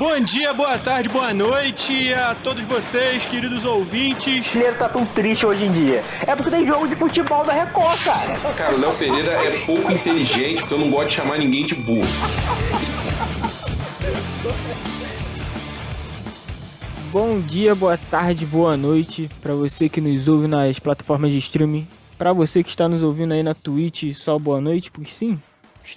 Bom dia, boa tarde, boa noite a todos vocês, queridos ouvintes. O brasileiro tá tão triste hoje em dia. É porque tem jogo de futebol da Record, cara. Cara, o Léo Pereira é pouco inteligente, porque eu não gosto de chamar ninguém de burro. Bom dia, boa tarde, boa noite para você que nos ouve nas plataformas de streaming. Para você que está nos ouvindo aí na Twitch, só boa noite, porque sim,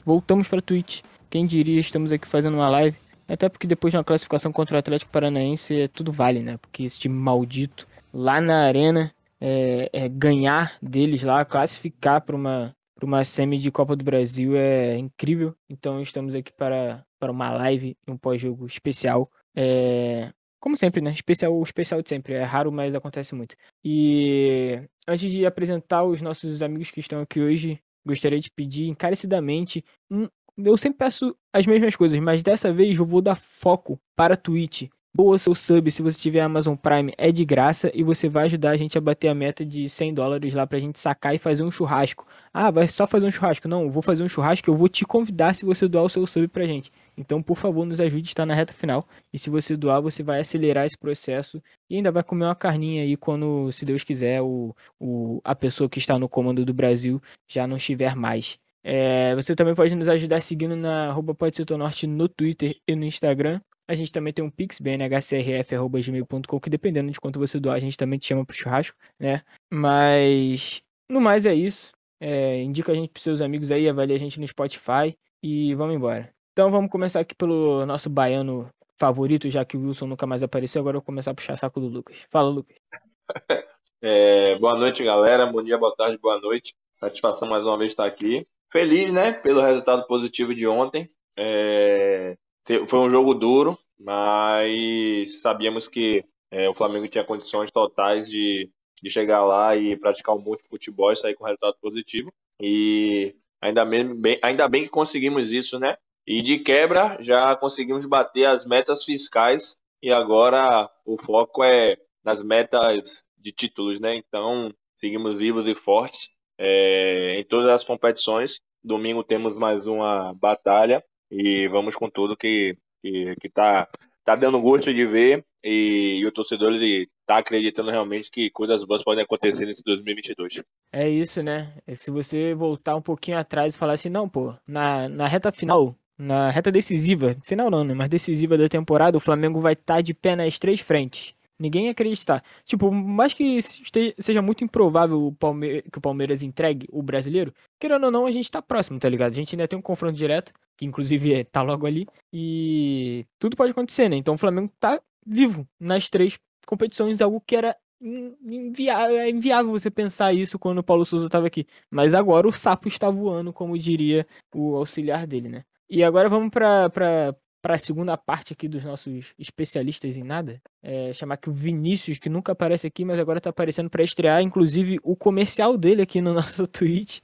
voltamos para Twitch. Quem diria, estamos aqui fazendo uma live até porque depois de uma classificação contra o Atlético Paranaense, é tudo vale, né? Porque esse time maldito lá na arena, é, é ganhar deles lá, classificar para uma, pra uma semi de Copa do Brasil é incrível. Então estamos aqui para, para uma live e um pós-jogo especial. É, como sempre, né? Especial, especial de sempre. É raro, mas acontece muito. E antes de apresentar os nossos amigos que estão aqui hoje, gostaria de pedir encarecidamente um eu sempre peço as mesmas coisas, mas dessa vez eu vou dar foco para a Twitch. Boa seu sub se você tiver Amazon Prime, é de graça e você vai ajudar a gente a bater a meta de 100 dólares lá pra gente sacar e fazer um churrasco. Ah, vai só fazer um churrasco? Não, vou fazer um churrasco, eu vou te convidar se você doar o seu sub pra gente. Então, por favor, nos ajude, está na reta final. E se você doar, você vai acelerar esse processo e ainda vai comer uma carninha aí quando, se Deus quiser, o, o, a pessoa que está no comando do Brasil já não estiver mais. É, você também pode nos ajudar seguindo na arroba Norte no Twitter e no Instagram. A gente também tem um pix, bnhcrf.gmail.com, que dependendo de quanto você doar, a gente também te chama pro churrasco, né? Mas, no mais é isso. É, indica a gente pros seus amigos aí, avalie a gente no Spotify e vamos embora. Então vamos começar aqui pelo nosso baiano favorito, já que o Wilson nunca mais apareceu, agora eu vou começar a puxar saco do Lucas. Fala, Lucas. É, boa noite, galera. Bom dia, boa tarde, boa noite. Satisfação mais uma vez estar aqui feliz, né, pelo resultado positivo de ontem. É, foi um jogo duro, mas sabíamos que é, o Flamengo tinha condições totais de, de chegar lá e praticar um monte de futebol e sair com resultado positivo. E ainda bem, ainda bem que conseguimos isso, né? E de quebra já conseguimos bater as metas fiscais e agora o foco é nas metas de títulos, né? Então seguimos vivos e fortes é, em todas as competições. Domingo temos mais uma batalha e vamos com tudo que, que, que tá, tá dando gosto de ver e, e o torcedor está acreditando realmente que coisas boas podem acontecer nesse 2022. É isso, né? Se você voltar um pouquinho atrás e falar assim, não, pô, na, na reta final, na reta decisiva, final não, né? Mas decisiva da temporada, o Flamengo vai estar tá de pé nas três frentes. Ninguém ia acreditar. Tipo, mais que seja muito improvável o Palme que o Palmeiras entregue o brasileiro, querendo ou não, a gente tá próximo, tá ligado? A gente ainda tem um confronto direto, que inclusive é, tá logo ali, e tudo pode acontecer, né? Então o Flamengo tá vivo nas três competições, algo que era inviável, é inviável você pensar isso quando o Paulo Souza estava aqui. Mas agora o sapo está voando, como diria o auxiliar dele, né? E agora vamos para para a segunda parte aqui dos nossos especialistas em nada, é, chamar aqui o Vinícius, que nunca aparece aqui, mas agora está aparecendo para estrear, inclusive, o comercial dele aqui no nosso Twitch.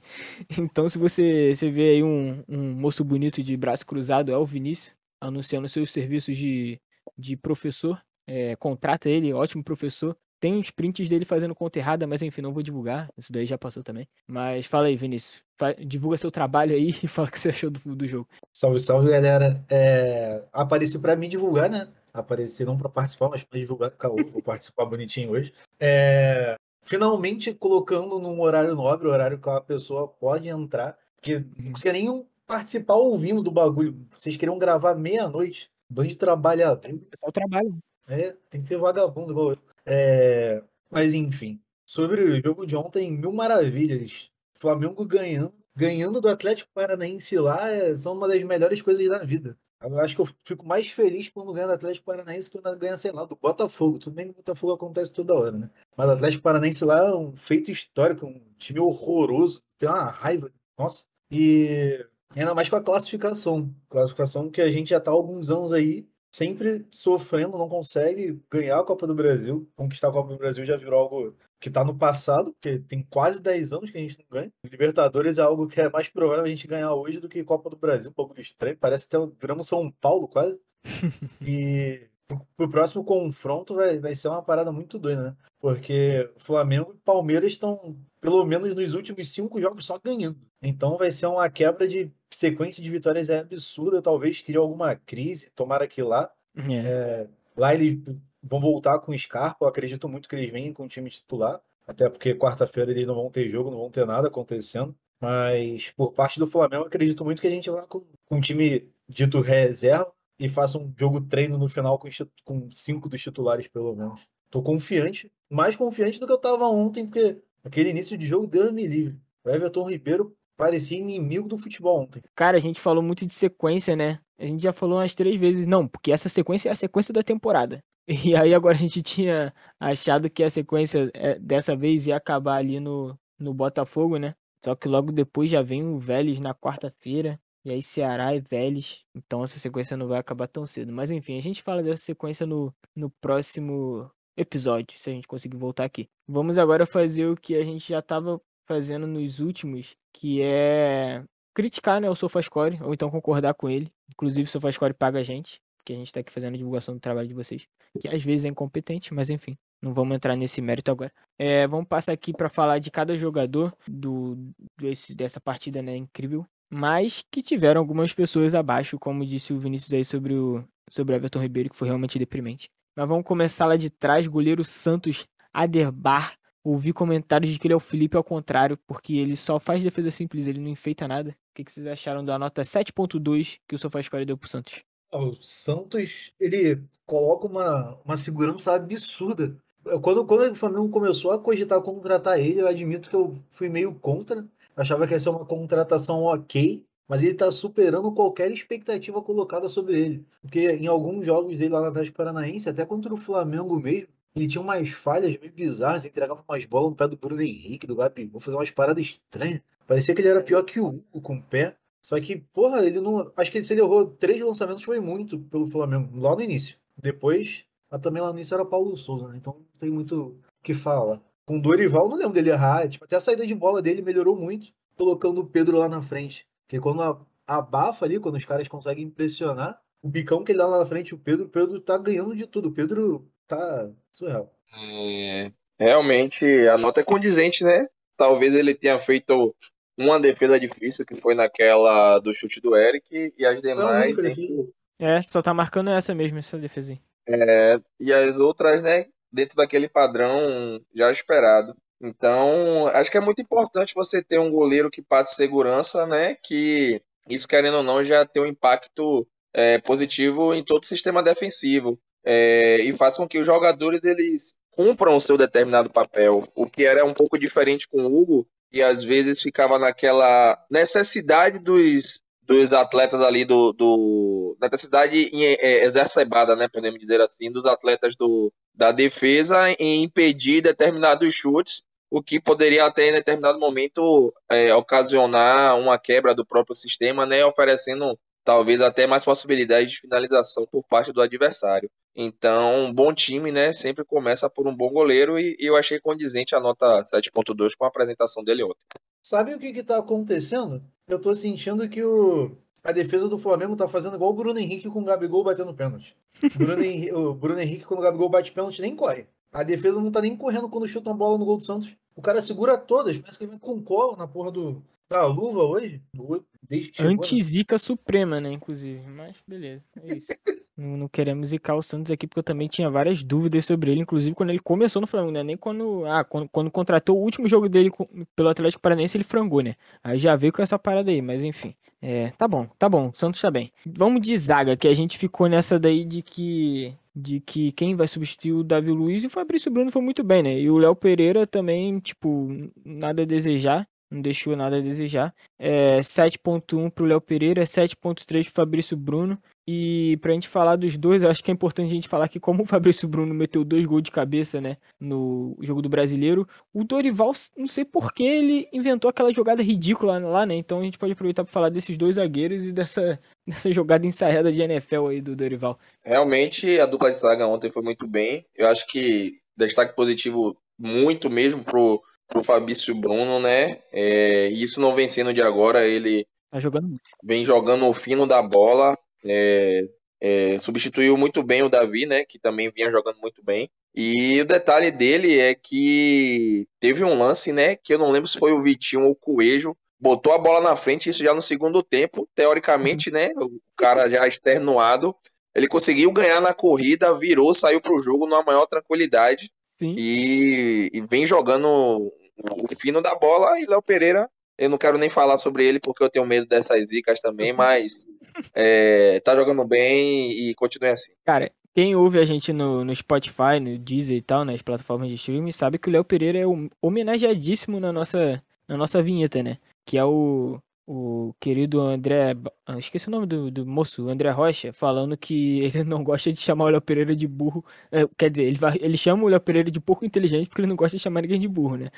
Então, se você, você vê aí um, um moço bonito de braço cruzado, é o Vinícius, anunciando seus serviços de, de professor. É, contrata ele, ótimo professor. Tem uns prints dele fazendo conta errada, mas enfim, não vou divulgar. Isso daí já passou também. Mas fala aí, Vinícius. Divulga seu trabalho aí e fala o que você achou do, do jogo. Salve, salve, galera. É... Apareceu para mim divulgar, né? Aparecer não para participar, mas para divulgar. Vou participar bonitinho hoje. É... Finalmente colocando num horário nobre, horário que a pessoa pode entrar. Que não conseguia nem participar ouvindo do bagulho. Vocês queriam gravar meia-noite. Bando de trabalhador. É o trabalho. É, tem que ser vagabundo igual eu. É, mas enfim, sobre o jogo de ontem, mil maravilhas. Flamengo ganhando, ganhando do Atlético Paranaense lá é, são uma das melhores coisas da vida. Eu acho que eu fico mais feliz quando ganha do Atlético Paranaense que quando ganha, sei lá, do Botafogo. Tudo bem que o Botafogo acontece toda hora, né? Mas o Atlético Paranaense lá é um feito histórico, um time horroroso. Tem uma raiva. Nossa. E ainda mais com a classificação. Classificação que a gente já tá há alguns anos aí sempre sofrendo, não consegue ganhar a Copa do Brasil. Conquistar a Copa do Brasil já virou algo que está no passado, porque tem quase 10 anos que a gente não ganha. Libertadores é algo que é mais provável a gente ganhar hoje do que Copa do Brasil, um pouco estranho. Parece até viramos São Paulo quase. e pro próximo confronto vai, vai ser uma parada muito doida, né? Porque Flamengo e Palmeiras estão, pelo menos nos últimos cinco jogos, só ganhando. Então vai ser uma quebra de sequência de vitórias é absurda. Talvez crie alguma crise. Tomara que lá. É. Lá eles vão voltar com o Scarpa. Eu acredito muito que eles venham com o time titular. Até porque quarta-feira eles não vão ter jogo, não vão ter nada acontecendo. Mas por parte do Flamengo, eu acredito muito que a gente vá com, com um time dito reserva e faça um jogo treino no final com, com cinco dos titulares, pelo menos. Tô confiante, mais confiante do que eu tava ontem, porque aquele início de jogo, Deus me livre. O Everton Ribeiro parecia inimigo do futebol ontem. Cara, a gente falou muito de sequência, né? A gente já falou umas três vezes. Não, porque essa sequência é a sequência da temporada. E aí agora a gente tinha achado que a sequência é, dessa vez ia acabar ali no, no Botafogo, né? Só que logo depois já vem o Vélez na quarta-feira. E aí Ceará e Vélez. Então essa sequência não vai acabar tão cedo. Mas enfim, a gente fala dessa sequência no, no próximo episódio, se a gente conseguir voltar aqui. Vamos agora fazer o que a gente já estava fazendo nos últimos, que é criticar né, o SofaScore, ou então concordar com ele. Inclusive o SofaScore paga a gente, porque a gente está aqui fazendo a divulgação do trabalho de vocês, que às vezes é incompetente, mas enfim. Não vamos entrar nesse mérito agora. É, vamos passar aqui para falar de cada jogador do, desse, dessa partida né, incrível. Mas que tiveram algumas pessoas abaixo, como disse o Vinícius aí sobre o, sobre Everton Ribeiro, que foi realmente deprimente. Mas vamos começar lá de trás. Goleiro Santos Aderbar. Ouvi comentários de que ele é o Felipe ao contrário, porque ele só faz defesa simples, ele não enfeita nada. O que, que vocês acharam da nota 7.2 que o SofaScore deu pro Santos? O Santos, ele coloca uma, uma segurança absurda. Quando, quando o Flamengo começou a cogitar contratar ele, eu admito que eu fui meio contra. Achava que ia ser uma contratação ok, mas ele tá superando qualquer expectativa colocada sobre ele. Porque em alguns jogos dele lá no Atlético Paranaense, até contra o Flamengo mesmo, ele tinha umas falhas meio bizarras, entregava umas bolas no pé do Bruno Henrique, do Gabigol, fazia umas paradas estranhas. Parecia que ele era pior que o Hugo com o pé. Só que, porra, ele não. Acho que se ele errou três lançamentos foi muito pelo Flamengo, lá no início. Depois, mas também lá no início era Paulo Souza, né? Então não tem muito o que falar. Com o Dorival, não lembro dele errar. Tipo, até a saída de bola dele melhorou muito, colocando o Pedro lá na frente. Porque quando abafa ali, quando os caras conseguem impressionar, o bicão que ele dá lá na frente, o Pedro, o Pedro tá ganhando de tudo. O Pedro tá surreal. É, realmente a nota é condizente, né? Talvez ele tenha feito uma defesa difícil, que foi naquela do chute do Eric, e as Não, demais. defesa. que- É, só tá marcando essa mesmo, essa defesa é, e as outras, né? Dentro daquele padrão já esperado. Então, acho que é muito importante você ter um goleiro que passe segurança, né? Que isso, querendo ou não, já tem um impacto é, positivo em todo o sistema defensivo. É, e faz com que os jogadores eles cumpram o seu determinado papel. O que era um pouco diferente com o Hugo, e às vezes ficava naquela necessidade dos, dos atletas ali do, do necessidade é, exacerbada, né, podemos dizer assim, dos atletas do, da defesa em impedir determinados chutes, o que poderia até em determinado momento é, ocasionar uma quebra do próprio sistema, né, oferecendo talvez até mais possibilidades de finalização por parte do adversário. Então, um bom time, né, sempre começa por um bom goleiro e, e eu achei condizente a nota 7.2 com a apresentação dele ontem. Sabe o que que tá acontecendo? Eu tô sentindo que o... a defesa do Flamengo tá fazendo igual o Bruno Henrique com o Gabigol batendo pênalti. Bruno, Henrique, o Bruno Henrique, quando o Gabigol bate pênalti, nem corre. A defesa não tá nem correndo quando chuta uma bola no gol do Santos. O cara segura todas, parece que ele com cola na porra do, da luva hoje. Desde que chegou, né? Anti-zica suprema, né, inclusive. Mas beleza, é isso. não, não queremos zicar o Santos aqui, porque eu também tinha várias dúvidas sobre ele, inclusive quando ele começou no Flamengo, né? Nem quando. Ah, quando, quando contratou o último jogo dele pelo Atlético Paranaense, ele frangou, né? Aí já veio com essa parada aí, mas enfim. É, tá bom, tá bom, o Santos tá bem. Vamos de zaga, que a gente ficou nessa daí de que. De que quem vai substituir o Davi Luiz e o Fabrício Bruno foi muito bem, né? E o Léo Pereira também, tipo, nada a desejar. Não deixou nada a desejar. É 7.1 pro Léo Pereira, 7.3 pro Fabrício Bruno. E pra gente falar dos dois, acho que é importante a gente falar que como o Fabrício Bruno meteu dois gols de cabeça, né, no jogo do Brasileiro, o Dorival, não sei por que ele inventou aquela jogada ridícula lá, né? Então a gente pode aproveitar para falar desses dois zagueiros e dessa, dessa jogada ensaiada de NFL aí do Dorival. Realmente a dupla de zaga ontem foi muito bem. Eu acho que destaque positivo muito mesmo pro, pro Fabrício Bruno, né? É, isso não vem sendo de agora, ele Tá jogando muito. vem jogando o fino da bola. é, é, substituiu muito bem o Davi, né? Que também vinha jogando muito bem. E o detalhe dele é que teve um lance, né? Que eu não lembro se foi o Vitinho ou o Coelho, botou a bola na frente, isso já no segundo tempo, teoricamente, né? O cara já externuado, ele conseguiu ganhar na corrida, virou, saiu pro jogo numa maior tranquilidade Sim. e, e vem jogando o fino da bola e Léo Pereira, eu não quero nem falar sobre ele porque eu tenho medo dessas zicas também, mas é, tá jogando bem e continue assim. Cara, quem ouve a gente no, no Spotify, no Deezer e tal, nas plataformas de streaming, sabe que o Léo Pereira é hom- homenageadíssimo na nossa, na nossa vinheta, né? Que é o, o querido André. Ah, Esqueci o nome do, do moço, André Rocha, falando que ele não gosta de chamar o Léo Pereira de burro. É, quer dizer, ele, vai- ele chama o Léo Pereira de pouco inteligente porque ele não gosta de chamar ninguém de burro, né?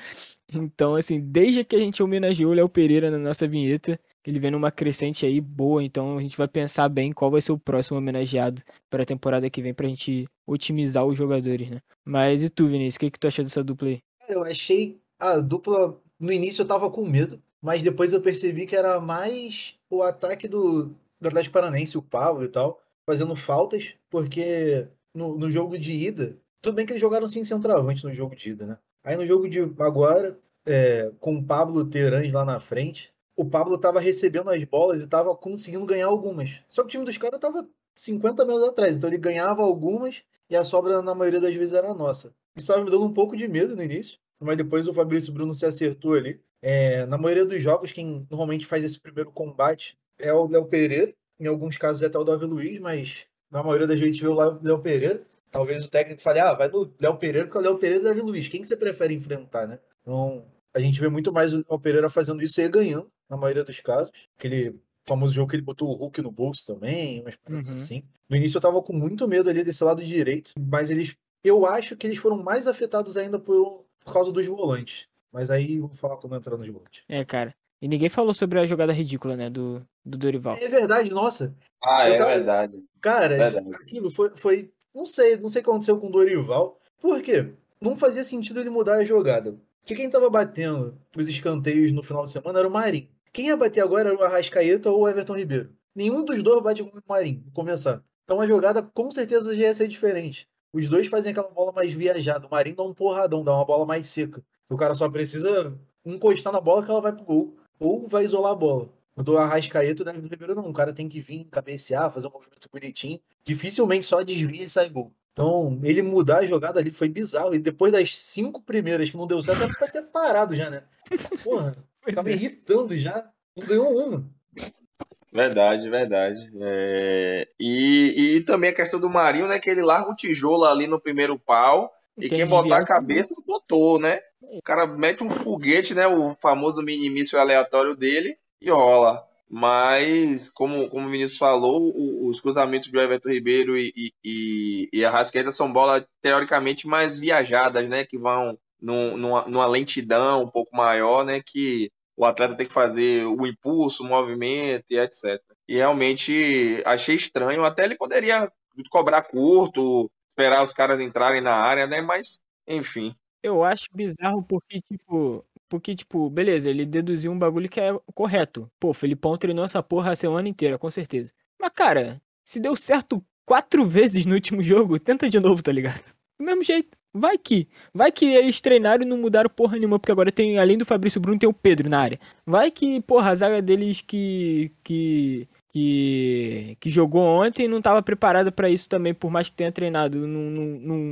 Então, assim, desde que a gente homenageou o Léo Pereira na nossa vinheta, ele vem numa crescente aí boa, então a gente vai pensar bem qual vai ser o próximo homenageado para a temporada que vem pra gente otimizar os jogadores, né? Mas e tu, Vinícius, o que, que tu achou dessa dupla aí? Cara, eu achei a dupla. No início eu tava com medo, mas depois eu percebi que era mais o ataque do, do Atlético Paranaense, o Pablo e tal, fazendo faltas, porque no, no jogo de ida, tudo bem que eles jogaram sem centroavante no jogo de ida, né? Aí no jogo de agora, é, com o Pablo Terãs lá na frente, o Pablo tava recebendo as bolas e tava conseguindo ganhar algumas. Só que o time dos caras tava 50 metros atrás, então ele ganhava algumas e a sobra na maioria das vezes era nossa. Isso estava me dando um pouco de medo no início, mas depois o Fabrício Bruno se acertou ali. É, na maioria dos jogos, quem normalmente faz esse primeiro combate é o Léo Pereira, em alguns casos é até o Davi Luiz, mas na maioria das vezes a gente vê o Léo Pereira. Talvez o técnico fale, ah, vai no Léo Pereira, porque é o Léo Pereira e o Davi Luiz. Quem que você prefere enfrentar, né? Então, a gente vê muito mais o Léo Pereira fazendo isso e ganhando, na maioria dos casos. Aquele famoso jogo que ele botou o Hulk no bolso também, umas paradas Uhum. assim. No início eu tava com muito medo ali desse lado direito, mas eles. Eu acho que eles foram mais afetados ainda por, por causa dos volantes. Mas aí vou falar como entrar nos volantes. É, cara. E ninguém falou sobre a jogada ridícula, né, do, do Dorival. É verdade, nossa. Ah, Eu é tava- verdade. Cara, isso- Verdade. aquilo foi, foi. Não sei, não sei o que aconteceu com o Dorival. Por quê? Não fazia sentido ele mudar a jogada. Porque quem tava batendo os escanteios no final de semana era o Marinho. Quem ia bater agora era o Arrascaeta ou o Everton Ribeiro. Nenhum dos dois bate com o Marinho, começar. Então a jogada com certeza já ia ser diferente. Os dois fazem aquela bola mais viajada. O Marinho dá um porradão, dá uma bola mais seca. O cara só precisa encostar na bola que ela vai pro gol. Ou vai isolar a bola. O do Arrascaeta, o Everton Ribeiro não. O cara tem que vir, cabecear, fazer um movimento bonitinho. Dificilmente só desvia e sai gol. Então, ele mudar a jogada ali foi bizarro. E depois das cinco primeiras que não deu certo, era pra ter parado já, né? Porra, Pois tava é. irritando já. Não ganhou uma. Verdade, verdade. É, E, e também a questão do Marinho, né? Que ele larga o tijolo ali no primeiro pau e quem botar a cabeça botou, né? O cara mete um foguete, né? O famoso minimício aleatório dele e rola. Mas, como, como o Vinícius falou, o- os cruzamentos do Everton Ribeiro e, e, e, a Rascaeta são bolas teoricamente mais viajadas, né? Que vão num- numa, numa lentidão um pouco maior, né? Que o atleta tem que fazer o impulso, o movimento e etc. E realmente achei estranho. Até ele poderia cobrar curto, esperar os caras entrarem na área, né? Mas, enfim. Eu acho bizarro porque, tipo. Porque, tipo, beleza, ele deduziu um bagulho que é correto. Pô, Felipão treinou essa porra a semana inteira, com certeza. Mas, cara, se deu certo quatro vezes no último jogo, tenta de novo, tá ligado? Do mesmo jeito. Vai que. Vai que eles treinaram e não mudaram porra nenhuma, porque agora tem, além do Fabrício Bruno, tem o Pedro na área. Vai que, porra, a zaga deles que. que. que, que jogou ontem não tava preparada pra isso também, por mais que tenha treinado, não, não,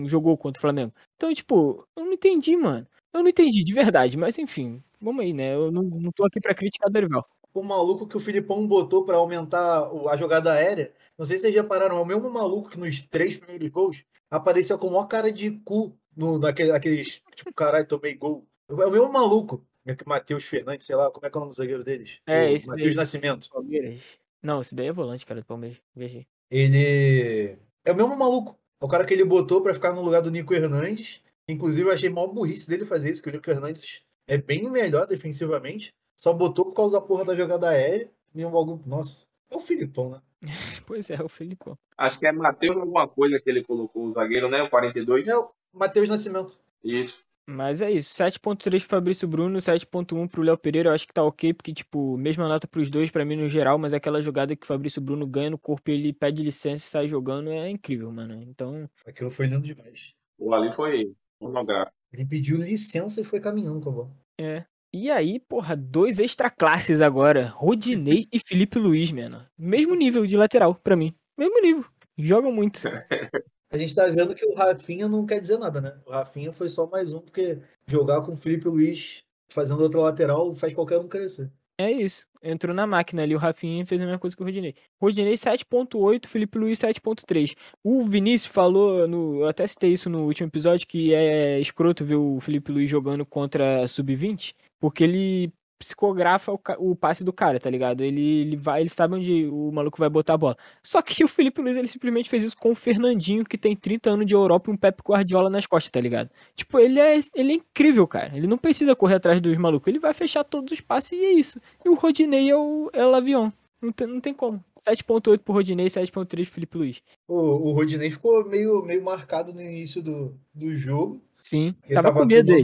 não jogou contra o Flamengo. Então, tipo, eu não entendi, mano. Eu não entendi, de verdade, mas enfim, vamos aí, né? Eu não, não tô aqui pra criticar o Dorival. O maluco que o Filipão botou pra aumentar a jogada aérea. Não sei se vocês repararam, é o mesmo maluco que nos três primeiros gols apareceu com a maior cara de cu no, naquele, naqueles. Tipo, caralho, tomei gol. É o mesmo maluco. É que Matheus Fernandes, sei lá, como é que é o nome do zagueiro deles? É, esse Matheus. Nascimento. Palmeiras. Não, esse daí é volante, cara, do Palmeiras. Veja. Ele é o mesmo maluco. É o cara que ele botou pra ficar no lugar do Nico Hernandes. Inclusive, eu achei mó burrice dele fazer isso, que o Nico Hernandes é bem melhor defensivamente. Só botou por causa da porra da jogada aérea. E um bagulho. Nossa, é o Filipão, né? Pois é, o Felipão. Acho que é Matheus alguma coisa que ele colocou, o zagueiro, né? O 42. É o Matheus Nascimento. Isso. Mas é isso. 7.3 pro Fabrício Bruno, 7.1 pro Léo Pereira. Eu acho que tá ok, porque, tipo, mesma nota pros dois pra mim no geral, mas aquela jogada que o Fabrício Bruno ganha no corpo e ele pede licença e sai jogando é incrível, mano. Então, Aquilo foi lindo demais. O ali foi monográfico. Ele pediu licença e foi caminhando com a bola. é. E aí, porra, dois extra classes agora. Rodinei e Felipe Luiz, mano. Mesmo nível de lateral, pra mim. Mesmo nível. Jogam muito. A gente tá vendo que o Rafinha não quer dizer nada, né? O Rafinha foi só mais um, porque jogar com o Felipe Luiz fazendo outra lateral faz qualquer um crescer. É isso. Entrou na máquina ali, o Rafinha fez a mesma coisa que o Rodinei. Rodinei 7.8, Felipe Luiz 7.3. O Vinícius falou, no, eu até citei isso no último episódio, que é escroto ver o Felipe Luiz jogando contra sub-20, porque ele psicografa o, o, passe do cara, tá ligado? Ele, ele vai, ele sabe onde o maluco vai botar a bola. Só que o Felipe Luiz, ele simplesmente fez isso com o Fernandinho, que tem 30 anos de Europa e um Pep Guardiola nas costas, tá ligado? Tipo, ele é, ele é incrível, cara. Ele não precisa correr atrás dos malucos. Ele vai fechar todos os passes e é isso. E o Rodinei é o, é o Lavion. Não tem, não tem como. 7.8 pro Rodinei, 7.3 pro Felipe Luiz. O, o Rodinei ficou meio, meio marcado no início do, do jogo. Sim, tava, tava, com medo aí.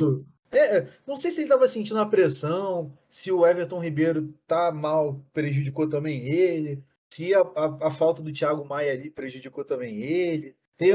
É, é, não sei se ele estava sentindo a pressão, se o Everton Ribeiro tá mal, prejudicou também ele, se a, a, a falta do Thiago Maia ali prejudicou também ele. Tem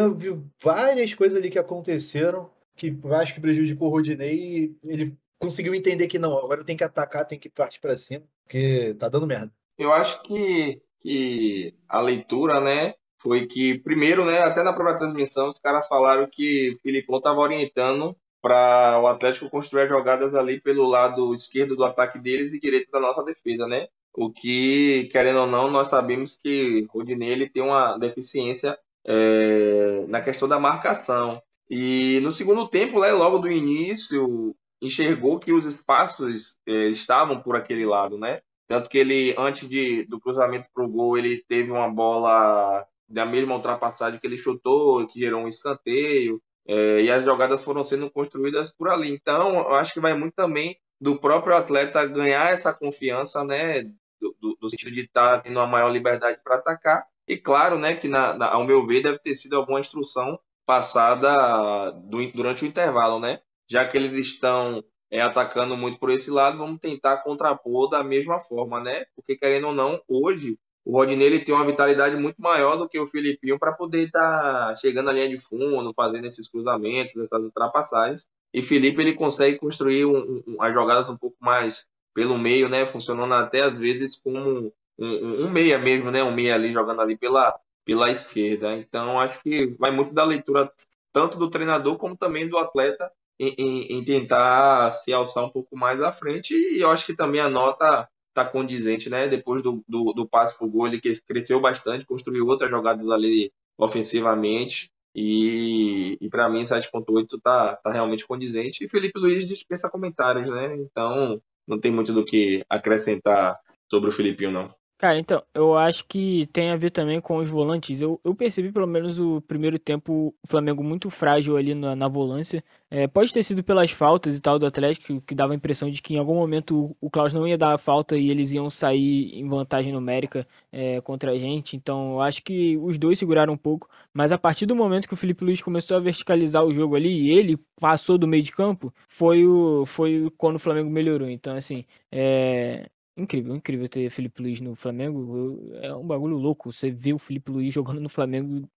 várias coisas ali que aconteceram que acho que prejudicou o Rodinei e ele conseguiu entender que não, agora tem que atacar, tem que partir para cima, porque tá dando merda. Eu acho que, que a leitura, né, foi que, primeiro, né, até na própria transmissão, os caras falaram que o Filipão estava orientando para o Atlético construir jogadas ali pelo lado esquerdo do ataque deles e direito da nossa defesa, né? O que, querendo ou não, nós sabemos que o Rodinei ele tem uma deficiência é, na questão da marcação. E no segundo tempo, né, logo do início, enxergou que os espaços é, estavam por aquele lado, né? Tanto que ele, antes de, do cruzamento para o gol, ele teve uma bola da mesma ultrapassagem que ele chutou, que gerou um escanteio. É, e as jogadas foram sendo construídas por ali. Então, eu acho que vai muito também do próprio atleta ganhar essa confiança, né? Do, do, do sentido de estar tá tendo uma maior liberdade para atacar. E claro, né, que na, na, ao meu ver deve ter sido alguma instrução passada do, durante o intervalo, né? Já que eles estão é, atacando muito por esse lado, vamos tentar contrapor da mesma forma, né? Porque querendo ou não, hoje o Rodinei ele tem uma vitalidade muito maior do que o Filipinho para poder estar tá chegando na linha de fundo, fazendo esses cruzamentos, essas ultrapassagens. E Felipe ele consegue construir um, um, as jogadas um pouco mais pelo meio, né? Funcionando até às vezes como um, um, meia mesmo, né? Um meia ali jogando ali pela, pela esquerda. Então acho que vai muito da leitura tanto do treinador como também do atleta em, em, em tentar se alçar um pouco mais à frente. E eu acho que também a nota tá condizente, né? Depois do, do, do passe pro gol, ele cresceu bastante, construiu outras jogadas ali ofensivamente. E, e para mim, 7.8 tá, tá realmente condizente. E Felipe Luiz dispensa comentários, né? Então, não tem muito do que acrescentar sobre o Filipinho, não. Cara, então, eu acho que tem a ver também com os volantes. Eu, eu percebi, pelo menos, o primeiro tempo, o Flamengo muito frágil ali na, na volância. É, pode ter sido pelas faltas e tal do Atlético, que dava a impressão de que em algum momento o, Klaus não ia dar a falta e eles iam sair em vantagem numérica é, contra a gente. Então, eu acho que os dois seguraram um pouco. Mas a partir do momento que o Felipe Luiz começou a verticalizar o jogo ali e ele passou do meio de campo, foi, o, foi quando o Flamengo melhorou. Então, assim, é, Incrível, incrível ter Felipe Luiz no Flamengo. É um bagulho louco você ver o Felipe Luiz jogando no Flamengo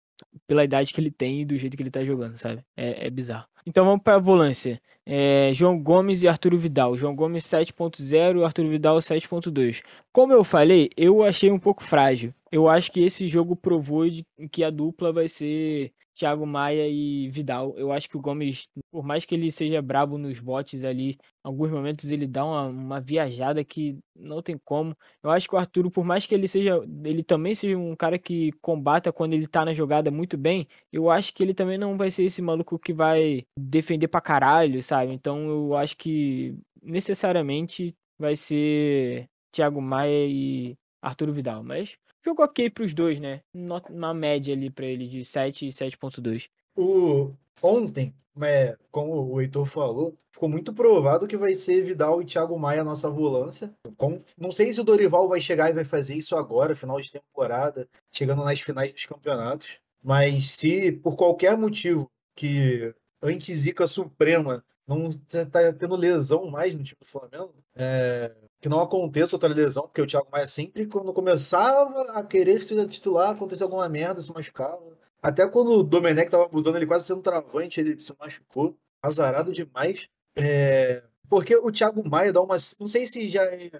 pela idade que ele tem e do jeito que ele tá jogando, sabe? É, é bizarro. Então vamos para a volância. É, João Gomes e Arturo Vidal. João Gomes 7.0 e Arturo Vidal 7.2. Como eu falei, eu achei um pouco frágil. Eu acho que esse jogo provou de que a dupla vai ser Thiago Maia e Vidal. Eu acho que o Gomes, por mais que ele seja brabo nos botes ali, em alguns momentos ele dá uma, uma viajada que não tem como. Eu acho que o Arthur, por mais que ele seja, ele também seja um cara que combata quando ele tá na jogada muito bem, eu acho que ele também não vai ser esse maluco que vai defender pra caralho, sabe? Então eu acho que necessariamente vai ser Thiago Maia e Arthur Vidal, mas Jogo ok pros dois, né? Uma média ali para ele de 7 e 7.2. O... Ontem, é, como o Heitor falou, ficou muito provado que vai ser Vidal e Thiago Maia a nossa volância. Com... Não sei se o Dorival vai chegar e vai fazer isso agora, final de temporada, chegando nas finais dos campeonatos. Mas se por qualquer motivo que anti-zica suprema não tá tendo lesão mais no time do Flamengo, é, que não aconteça outra lesão, porque o Thiago Maia sempre, quando começava a querer ser titular, acontecia alguma merda, se machucava. Até quando o Domenech tava abusando, ele quase sendo travante, ele se machucou. Azarado demais. É, porque o Thiago Maia dá uma. Não sei se já é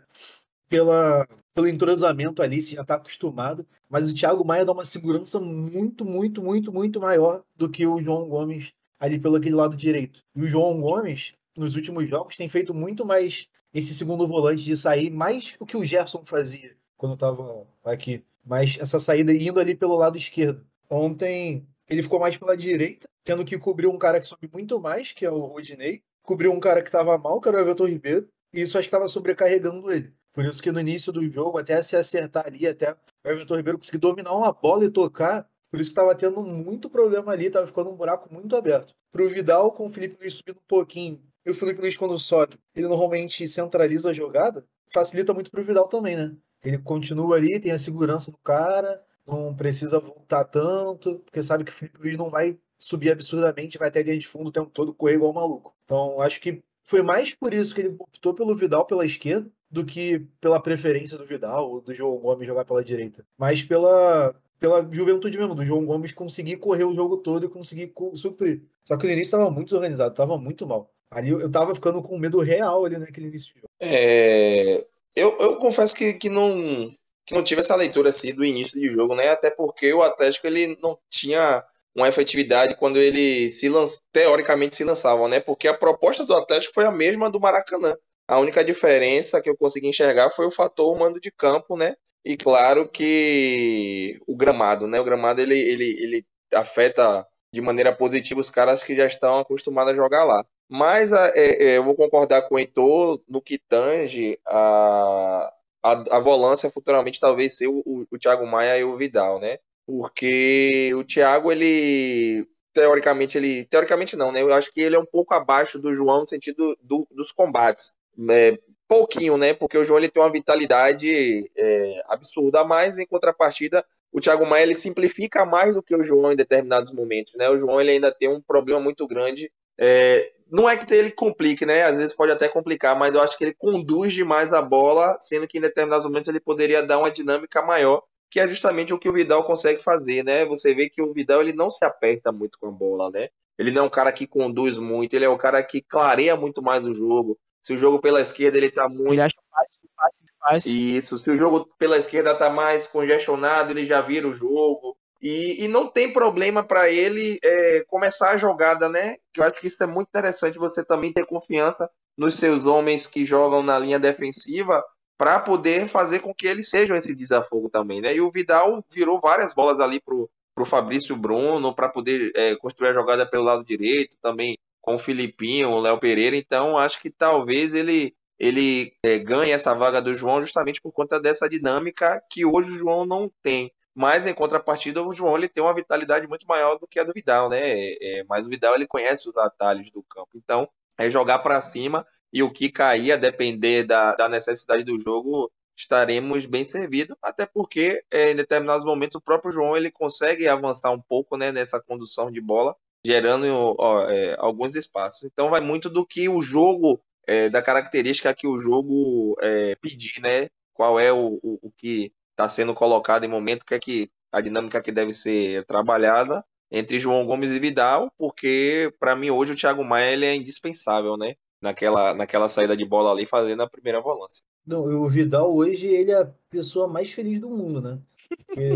pela, pelo entrosamento ali, se já está acostumado, mas o Thiago Maia dá uma segurança muito, muito, muito, muito maior do que o João Gomes ali pelo aquele lado direito. E o João Gomes, nos últimos jogos, tem feito muito mais esse segundo volante de sair, mais o que o Gerson fazia quando estava aqui. Mas essa saída indo ali pelo lado esquerdo. Ontem ele ficou mais pela direita, tendo que cobrir um cara que sobe muito mais, que é o Rodinei. Cobriu um cara que estava mal, que era o Everton Ribeiro. E isso acho que estava sobrecarregando ele. Por isso que no início do jogo, até se acertar ali, até o Everton Ribeiro conseguir dominar uma bola e tocar, por isso que estava tendo muito problema ali, estava ficando um buraco muito aberto. Para o Vidal, com o Felipe Luiz subindo um pouquinho, e o Felipe Luiz quando sobe, ele normalmente centraliza a jogada, facilita muito para o Vidal também, né? Ele continua ali, tem a segurança do cara, não precisa voltar tanto, porque sabe que o Felipe Luiz não vai subir absurdamente, vai até linha de fundo o tempo todo, correr igual um maluco. Então, acho que foi mais por isso que ele optou pelo Vidal pela esquerda, do que pela preferência do Vidal ou do João Gomes jogar pela direita, mas pela, pela juventude mesmo, do João Gomes conseguir correr o jogo todo e conseguir suprir. Só que no início estava muito desorganizado, estava muito mal. Ali eu tava ficando com medo real ali naquele início do jogo. É, eu, eu confesso que, que não que não tive essa leitura assim do início de jogo, né? Até porque o Atlético ele não tinha uma efetividade quando ele se lanç... teoricamente se lançava, né? Porque a proposta do Atlético foi a mesma do Maracanã. A única diferença que eu consegui enxergar foi o fator mando de campo, né? E claro que o gramado, né? O gramado ele, ele, ele afeta de maneira positiva os caras que já estão acostumados a jogar lá. Mas é, é, eu vou concordar com o Heitor no que tange a, a, a volância futuramente talvez ser o, o, o Thiago Maia e o Vidal, né? Porque o Thiago, ele teoricamente ele teoricamente não, né? Eu acho que ele é um pouco abaixo do João no sentido do, dos combates é, pouquinho, né? Porque o João ele tem uma vitalidade é, absurda, mas em contrapartida o Thiago Maia ele simplifica mais do que o João em determinados momentos, né? O João ele ainda tem um problema muito grande. É, não é que ele complique, né? Às vezes pode até complicar, mas eu acho que ele conduz demais a bola, sendo que em determinados momentos ele poderia dar uma dinâmica maior, que é justamente o que o Vidal consegue fazer, né? Você vê que o Vidal ele não se aperta muito com a bola, né? Ele não é um cara que conduz muito, ele é um cara que clareia muito mais o jogo. Se o jogo pela esquerda ele tá muito. Ele acha fácil, fácil, fácil. Isso. Se o jogo pela esquerda tá mais congestionado, ele já vira o jogo. E, e não tem problema para ele é, começar a jogada, né? Eu acho que isso é muito interessante. Você também ter confiança nos seus homens que jogam na linha defensiva para poder fazer com que eles sejam esse desafogo também, né? E o Vidal virou várias bolas ali pro, pro Fabrício Bruno para poder é, construir a jogada pelo lado direito, também com o Filipinho, o Léo Pereira, então acho que talvez ele ele é, ganhe essa vaga do João justamente por conta dessa dinâmica que hoje o João não tem. Mas em contrapartida, o João ele tem uma vitalidade muito maior do que a do Vidal, né? É, é mas o Vidal ele conhece os atalhos do campo. Então, é jogar para cima e o que cair, a depender da, da necessidade do jogo, estaremos bem servidos. Até porque, é, em determinados momentos, o próprio João ele consegue avançar um pouco né, nessa condução de bola gerando ó, é, alguns espaços. Então vai muito do que o jogo, é, da característica que o jogo é, pedir, né? Qual é o, o, o que está sendo colocado em momento, que é que a dinâmica que deve ser trabalhada entre João Gomes e Vidal, porque para mim hoje o Thiago Maia ele é indispensável, né? Naquela, naquela saída de bola ali, fazendo a primeira volância. Não, o Vidal hoje ele é a pessoa mais feliz do mundo, né?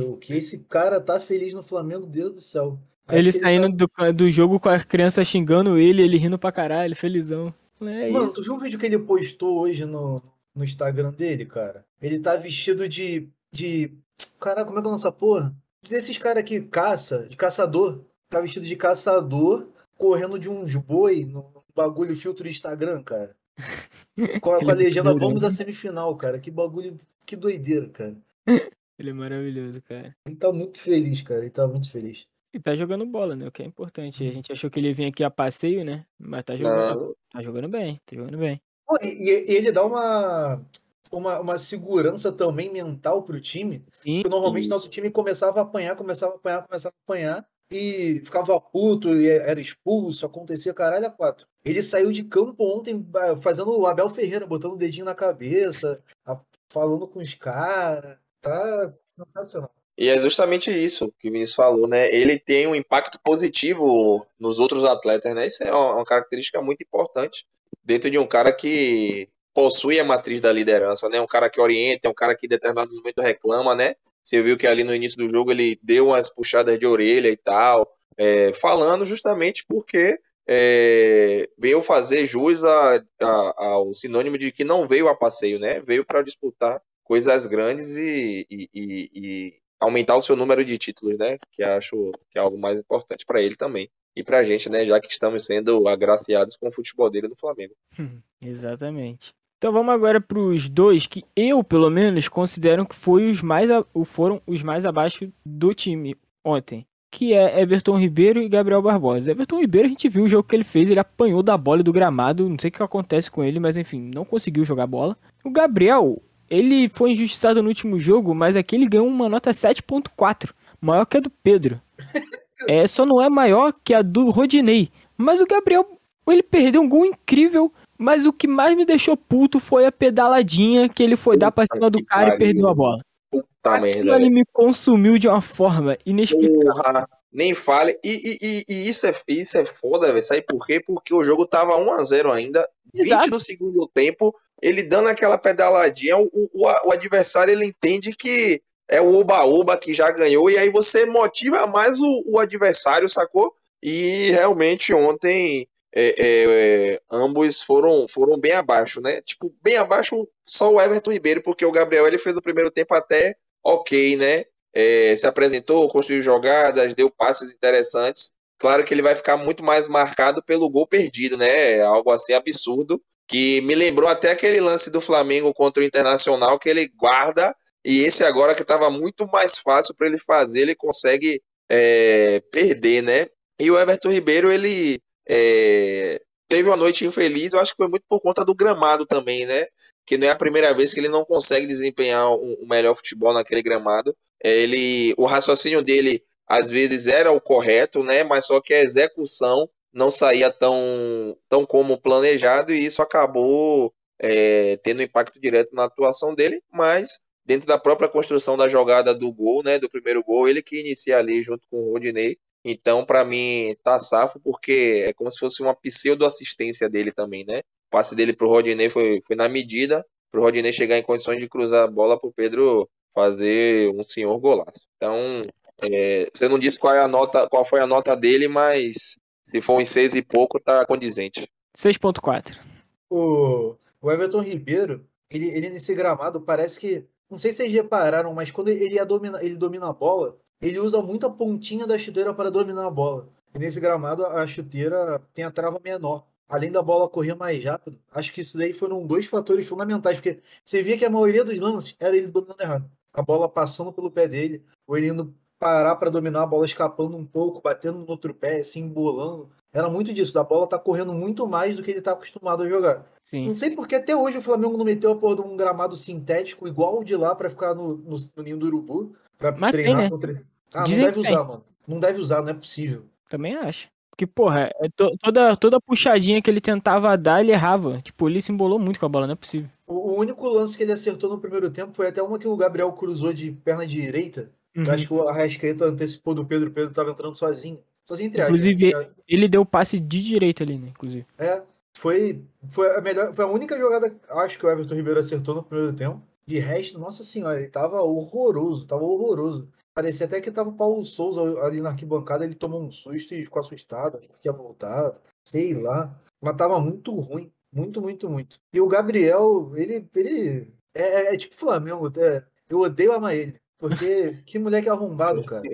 o que esse cara tá feliz no Flamengo, Deus do céu. Ele saindo tá... do, do jogo com a criança xingando ele, ele rindo pra caralho, felizão. É Mano, isso. tu viu o vídeo que ele postou hoje no, no Instagram dele, cara? Ele tá vestido de. De. Caraca, como é que é a nossa porra? Desses caras que caça, de caçador. Tá vestido de caçador, correndo de uns boi no bagulho filtro do Instagram, cara. Com a, com a legenda Vamos à semifinal, cara. Que bagulho. Que doideira, cara. Ele é maravilhoso, cara. Ele tá muito feliz, cara. Ele tá muito feliz. E tá jogando bola, né? O que é importante. A uhum. gente achou que ele ia vir aqui a passeio, né? Mas tá jogando. Não. Tá jogando bem, tá jogando bem. E, e ele dá uma, uma, uma segurança também mental pro time. Sim. Porque normalmente nosso time começava a apanhar, começava a apanhar, começava a apanhar. E ficava puto, e era expulso, acontecia caralho a quatro. Ele saiu de campo ontem fazendo o Abel Ferreira, botando o dedinho na cabeça, falando com os caras. Tá sensacional. E é justamente isso que o Vinícius falou, né? Ele tem um impacto positivo nos outros atletas, né? Isso é uma característica muito importante dentro de um cara que possui a matriz da liderança, né? Um cara que orienta, um cara que em determinado momento reclama, né? Você viu que ali no início do jogo ele deu umas puxadas de orelha e tal, é, falando justamente porque é, veio fazer jus a, a, ao sinônimo de que não veio a passeio, né? Veio para disputar coisas grandes e, e, e, e, aumentar o seu número de títulos, né? Que acho que é algo mais importante para ele também. E para a gente, né? Já que estamos sendo agraciados com o futebol dele no Flamengo. Exatamente. Então vamos agora para os dois que eu, pelo menos, considero que foi os mais a- foram os mais abaixo do time ontem. Que é Everton Ribeiro e Gabriel Barbosa. Everton Ribeiro, a gente viu o jogo que ele fez, ele apanhou da bola e do gramado. Não sei o que acontece com ele, mas enfim, não conseguiu jogar bola. O Gabriel, ele foi injustiçado no último jogo, mas aqui ele ganhou uma nota 7.4, maior que a do Pedro. É, só não é maior que a do Rodinei. Mas o Gabriel, ele perdeu um gol incrível, mas o que mais me deixou puto foi a pedaladinha que ele foi dar pra cima do cara e pariu. perdeu a bola. Puta Aquilo merda. ali me consumiu de uma forma inexplicável. Porra, nem fale. E, e, e- e isso, é, isso é foda, velho. Sabe por quê? Porque o jogo tava 1x0 ainda. 20 Exato. no segundo tempo, ele dando aquela pedaladinha, o, o, o adversário ele entende que é o oba-oba que já ganhou, e aí você motiva mais o, o adversário, sacou? E realmente ontem é, é, é, ambos foram, foram bem abaixo, né? Tipo, bem abaixo só o Everton Ribeiro, porque o Gabriel ele fez o primeiro tempo até ok, né? É, se apresentou, construiu jogadas, deu passes interessantes. Claro que ele vai ficar muito mais marcado pelo gol perdido, né? Algo assim absurdo. Que me lembrou até aquele lance do Flamengo contra o Internacional, que ele guarda, e esse agora que estava muito mais fácil para ele fazer, ele consegue é, perder, né? E o Everton Ribeiro, ele é, teve uma noite infeliz, eu acho que foi muito por conta do gramado também, né? Que não é a primeira vez que ele não consegue desempenhar o um, um melhor futebol naquele gramado. É, ele, o raciocínio dele às vezes era o correto, né? Mas só que a execução não saía tão, tão como planejado e isso acabou é, tendo impacto direto na atuação dele, mas dentro da própria construção da jogada do gol, né, do primeiro gol, ele que inicia ali junto com o Rodinei. Então, para mim, tá safo porque é como se fosse uma pseudo-assistência dele também, né? O passe dele pro Rodinei foi, foi na medida, pro Rodinei chegar em condições de cruzar a bola pro Pedro fazer um senhor golaço. Então, é, você não disse qual, é a nota, qual foi a nota dele, mas se for em seis e pouco, tá condizente. 6.4. O, o Everton Ribeiro, ele, ele nesse gramado parece que. Não sei se vocês repararam, mas quando ele, ia domina, ele domina a bola, ele usa muito a pontinha da chuteira para dominar a bola. E nesse gramado a chuteira tem a trava menor. Além da bola correr mais rápido, acho que isso daí foram dois fatores fundamentais, porque você via que a maioria dos lances era ele dominando errado. A bola passando pelo pé dele, ou ele indo parar para dominar a bola, escapando um pouco, batendo no outro pé, se embolando. Era muito disso, da bola tá correndo muito mais do que ele tá acostumado a jogar. Sim. Não sei porque até hoje o Flamengo não meteu a porra de um gramado sintético igual o de lá pra ficar no, no, no ninho do urubu, pra Mas tem, treinar né? contra. Ah, Dizem não deve que tem. usar, mano. Não deve usar, não é possível. Também acho. Porque, porra, é to- toda, toda puxadinha que ele tentava dar, ele errava. Tipo, ele se embolou muito com a bola, não é possível. O, o único lance que ele acertou no primeiro tempo foi até uma que o Gabriel cruzou de perna direita. que eu Uhum. acho que o Arrascaeta antecipou do Pedro. O Pedro tava entrando sozinho. Sozinho entre Inclusive? Ele deu passe de direita ali, né? Inclusive. É, foi, foi a melhor, foi a única jogada, acho que o Everton Ribeiro acertou no primeiro tempo. De resto, nossa senhora, ele tava horroroso, tava horroroso. Parecia até que tava o Paulo Souza ali na arquibancada, ele tomou um susto e ficou assustado, achou que tinha voltado, sei lá. Mas tava muito ruim, muito, muito, muito. E o Gabriel, ele, ele é, é- é tipo Flamengo, é, eu odeio amar ele, porque que moleque arrombado, cara.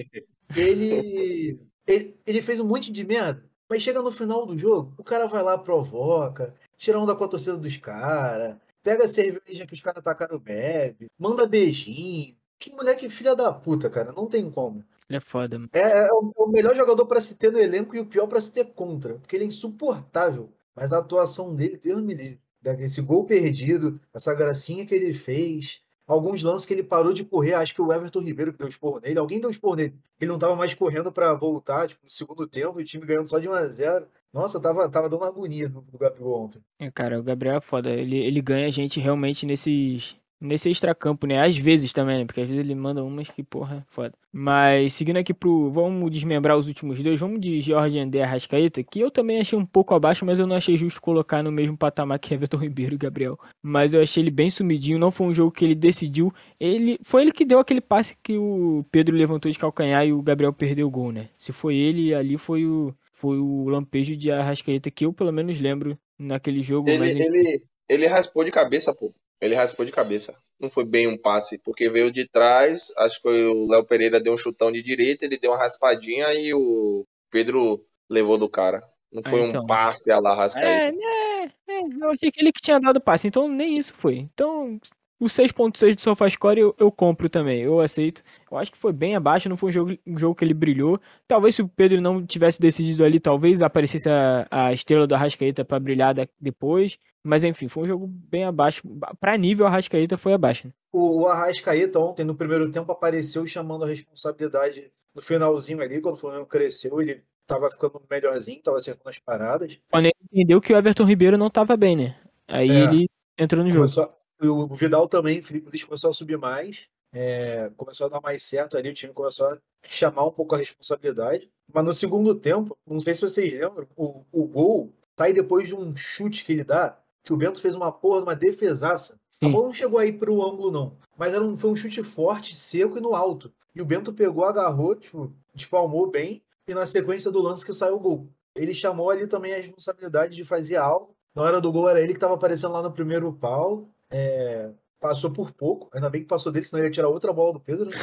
Ele, ele, ele fez um monte de merda, mas chega no final do jogo, o cara vai lá, provoca, tira onda com a torcida dos caras, pega a cerveja que os caras tacaram, bebe, manda beijinho. Que moleque filha da puta, cara, não tem como. Ele é foda, mano. É, é o, é o melhor jogador pra se ter no elenco e o pior pra se ter contra, porque ele é insuportável. Mas a atuação dele, Deus me livre. Esse gol perdido, essa gracinha que ele fez, alguns lances que ele parou de correr, acho que o Everton Ribeiro que deu esporro nele, alguém deu esporro nele. Ele não tava mais correndo pra voltar, tipo, no segundo tempo, o time ganhando só de 1 a 0 Nossa, tava, tava dando agonia no Gabigol ontem. É, cara, o Gabriel é foda. Ele, ele ganha a gente realmente nesses, nesse extracampo, né? Às vezes também, né? Porque às vezes ele manda umas que, porra, foda. Mas seguindo aqui pro. Vamos desmembrar os últimos dois. Vamos de Jorge André Arrascaeta, que eu também achei um pouco abaixo, mas eu não achei justo colocar no mesmo patamar que Everton Ribeiro e Gabriel. Mas eu achei ele bem sumidinho. Não foi um jogo que ele decidiu. Ele Foi ele que deu aquele passe que o Pedro levantou de calcanhar e o Gabriel perdeu o gol, né? Se foi ele, ali foi o. Foi o lampejo de Arrascaeta que eu pelo menos lembro naquele jogo. Ele, mas... ele, ele raspou de cabeça, pô. Ele raspou de cabeça. Não foi bem um passe, porque veio de trás. Acho que foi o Léo Pereira deu um chutão de direita, ele deu uma raspadinha e o Pedro levou do cara. Não foi Ah, então. um passe a lá É, Rascaeta. né? É, eu achei que ele que tinha dado passe, então nem isso foi. Então, o 6.6 do SofaScore eu, eu compro também, eu aceito. Eu acho que foi bem abaixo, não foi um jogo, um jogo que ele brilhou. Talvez se o Pedro não tivesse decidido ali, talvez aparecesse a, a estrela do Arrascaeta pra brilhar da- depois. Mas enfim, foi um jogo bem abaixo. Pra nível, o Arrascaeta foi abaixo. né? O, o Arrascaeta ontem, no primeiro tempo, apareceu chamando a responsabilidade no finalzinho ali, quando o Flamengo cresceu, ele tava ficando melhorzinho, tava acertando as paradas. Quando ele entendeu que o Everton Ribeiro não tava bem, né? Aí É. ele entrou no jogo. Começou, a- o Vidal também, o Felipe Luiz começou a subir mais, é, começou a dar mais certo ali, o time começou a chamar um pouco a responsabilidade. Mas no segundo tempo, não sei se vocês lembram, o, o gol sai depois de um chute que ele dá, que o Bento fez uma porra, uma defesaça. A Sim. bola não chegou aí pro ângulo, não. Mas era um, foi um chute forte, seco e no alto. E o Bento pegou, agarrou, tipo, espalmou bem, e na sequência do lance que saiu o gol. Ele chamou ali também a responsabilidade de fazer algo. Na hora do gol era ele que estava aparecendo lá no primeiro pau. É, passou por pouco, ainda bem que passou dele, senão ele ia tirar outra bola do Pedro. né?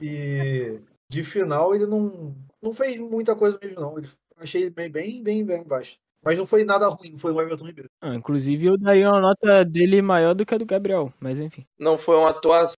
E de final ele não, não fez muita coisa mesmo, não. Ele, achei ele bem, bem, bem, bem baixo. Mas não foi nada ruim, foi o Everton Ribeiro. Ah, inclusive, eu daria uma nota dele maior do que a do Gabriel, mas enfim. Não foi uma atuação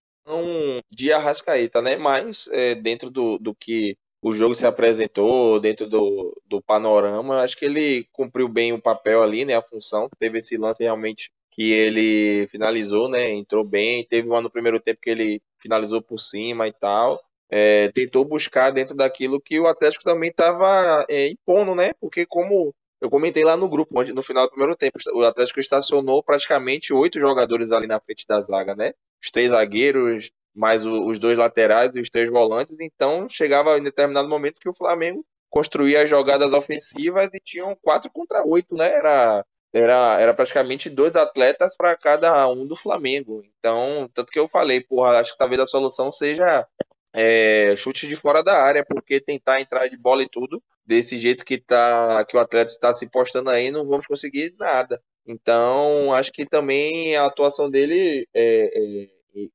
de Arrascaeta, né? Mas é, dentro do, do que o jogo se apresentou, dentro do, do panorama, acho que ele cumpriu bem o papel ali, né? A função. Teve esse lance realmente que ele finalizou, né? Entrou bem. Teve uma no primeiro tempo que ele finalizou por cima e tal. É, tentou buscar dentro daquilo que o Atlético também estava impondo, né? Porque como eu comentei lá no grupo, no final do primeiro tempo, o Atlético estacionou praticamente oito jogadores ali na frente da zaga, né? Os três zagueiros, mais os dois laterais e os três volantes. Então chegava em determinado momento que o Flamengo construía as jogadas ofensivas e tinham quatro contra oito, né? Era, era, era praticamente dois atletas para cada um do Flamengo. Então, tanto que eu falei, porra, acho que talvez a solução seja é, chute de fora da área, porque tentar entrar de bola e tudo, desse jeito que, tá, que o Atlético está se postando aí, não vamos conseguir nada. Então, acho que também a atuação dele é, é,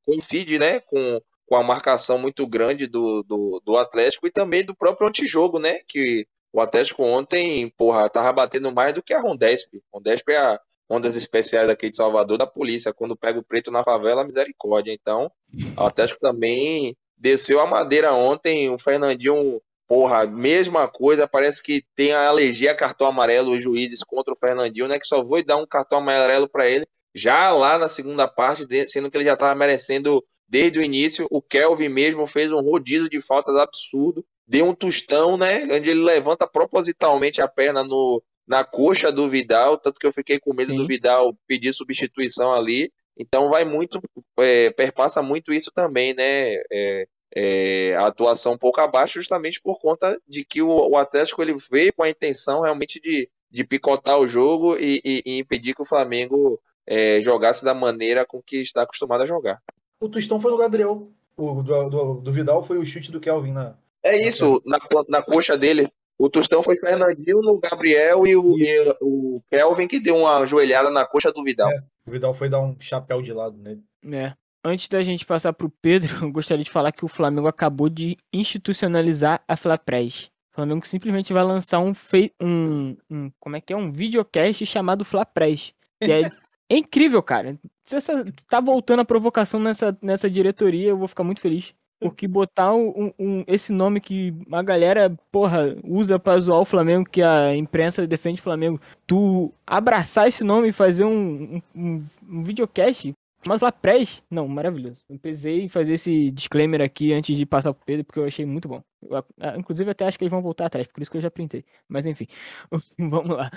coincide né, com, com a marcação muito grande do, do, do Atlético e também do próprio antijogo, né? Que o Atlético ontem, porra, tava batendo mais do que a Rondesp. Rondesp é a Ondas Especiais aqui de Salvador da polícia. Quando pega o preto na favela, misericórdia. Então, o Atlético também desceu a madeira ontem. O Fernandinho, porra, mesma coisa. Parece que tem a alergia a cartão amarelo os juízes contra o Fernandinho, né? Que só vou dar um cartão amarelo para ele já lá na segunda parte, sendo que ele já estava merecendo desde o início. O Kelvin mesmo fez um rodízio de faltas absurdo, deu um tostão, né? Onde ele levanta propositalmente a perna no, na coxa do Vidal, tanto que eu fiquei com medo Sim. do Vidal pedir substituição ali. Então vai muito, é, perpassa muito isso também, né? É, é, a atuação um pouco abaixo, justamente por conta de que o, o Atlético ele veio com a intenção realmente de, de picotar o jogo e, e- e impedir que o Flamengo é, jogasse da maneira com que está acostumado a jogar. O Tostão foi no Gabriel. O do, do, do Vidal foi o chute do Kelvin na. É isso, na, na coxa dele. O Tostão foi Fernandinho, no Gabriel e o, e o Kelvin que deu uma joelhada na coxa do Vidal. O Vidal foi dar um chapéu de lado nele. É. Antes da gente passar pro Pedro, eu gostaria de falar que o Flamengo acabou de institucionalizar a Flapres. O Flamengo simplesmente vai lançar um, fei- um, um como é que é? Um videocast chamado Flapres. Que é, é incrível, cara. Se essa, tá voltando a provocação nessa, nessa diretoria, eu vou ficar muito feliz. Porque botar um, um- esse nome que a galera, porra, usa pra zoar o Flamengo, que a imprensa defende o Flamengo, tu abraçar esse nome e fazer um, um, um, videocast, mas lá prés, não, maravilhoso. Eu pensei em fazer esse disclaimer aqui antes de passar pro Pedro, porque eu achei muito bom. Eu, ah, inclusive, até acho que eles vão voltar atrás, por isso que eu já printei. Mas enfim, vamos lá.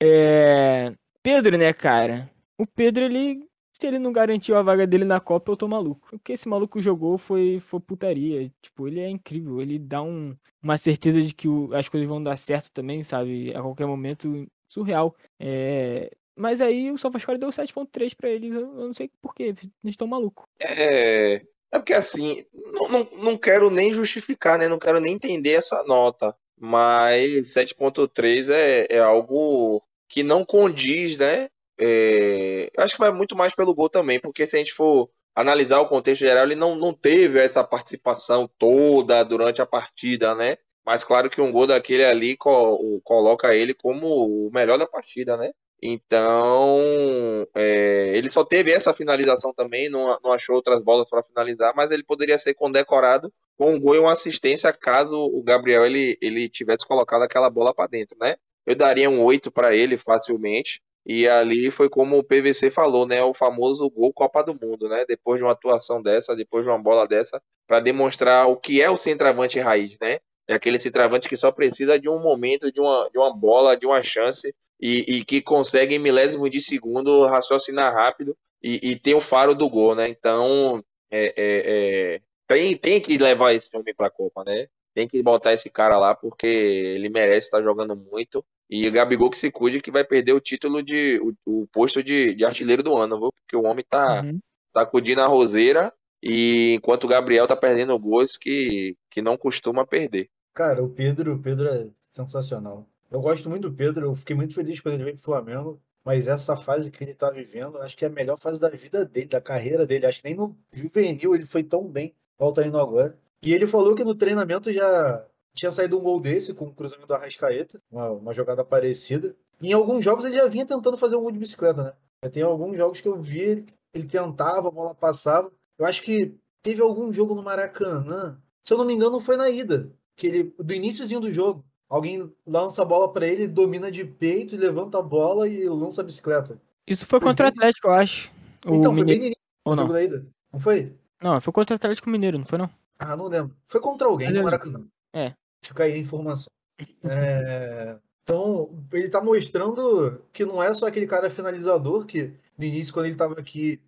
É, Pedro, né, cara? O Pedro, ele se ele não garantiu a vaga dele na Copa, eu tô maluco. O que esse maluco jogou foi, foi putaria. Tipo, ele é incrível. Ele dá um, uma certeza de que o, as coisas vão dar certo também, sabe? A qualquer momento, surreal. É, mas aí o SofaScore deu 7.3 pra eles. Eu, não sei porquê. Eles estão malucos. É, é porque assim, não, não, não quero nem justificar, né? Não quero nem entender essa nota. Mas 7.3 é, é algo que não condiz, né? É, acho que vai muito mais pelo gol também, porque se a gente for analisar o contexto geral, ele não, não teve essa participação toda durante a partida, né? Mas claro que um gol daquele ali co coloca ele como o melhor da partida, né? Então, é, ele só teve essa finalização também, não, não achou outras bolas para finalizar, mas ele poderia ser condecorado com um gol e uma assistência caso o Gabriel ele, ele tivesse colocado aquela bola para dentro, né? Eu daria um 8 para ele facilmente. E ali foi como o PVC falou, né? O famoso gol Copa do Mundo, né? Depois de uma atuação dessa, depois de uma bola dessa, para demonstrar o que é o centroavante raiz, né? É aquele centroavante que só precisa de um momento, de uma, de uma bola, de uma chance e, e que consegue em milésimo de segundo raciocinar rápido e, e tem o faro do gol, né? Então, é, é, é, tem, tem que levar esse homem para a Copa, né? Tem que botar esse cara lá porque ele merece estar jogando muito. E o Gabigol que se cuide que vai perder o título de o, o posto de, de, artilheiro do ano, viu? Porque o homem tá uhum. sacudindo a roseira e enquanto o Gabriel tá perdendo gols que, que não costuma perder. Cara, o Pedro, o Pedro é sensacional. Eu gosto muito do Pedro, eu fiquei muito feliz quando ele veio pro Flamengo, mas essa fase que ele tá vivendo, acho que é a melhor fase da vida dele, da carreira dele. Acho que nem no juvenil ele foi tão bem, igual tá indo agora. E ele falou que no treinamento já tinha saído um gol desse com o cruzamento do Arrascaeta, uma, uma jogada parecida. E em alguns jogos ele já vinha tentando fazer um gol de bicicleta, né? Tem alguns jogos que eu vi, ele tentava, a bola passava. Eu acho que teve algum jogo no Maracanã, se eu não me engano, foi na ida, que ele do iníciozinho do jogo, Alguém lança a bola para ele, domina de peito, levanta a bola e lança a bicicleta. Isso foi, foi contra o Atlético, eu acho. Então, o foi bem no início do jogo da ida. Não foi? Não, foi contra o Atlético Mineiro, não foi não? Ah, não lembro. Foi contra alguém no Maracanã. É. Fica aí a informação. é... Então, ele tá mostrando que não é só aquele cara finalizador que no início, quando ele tava aqui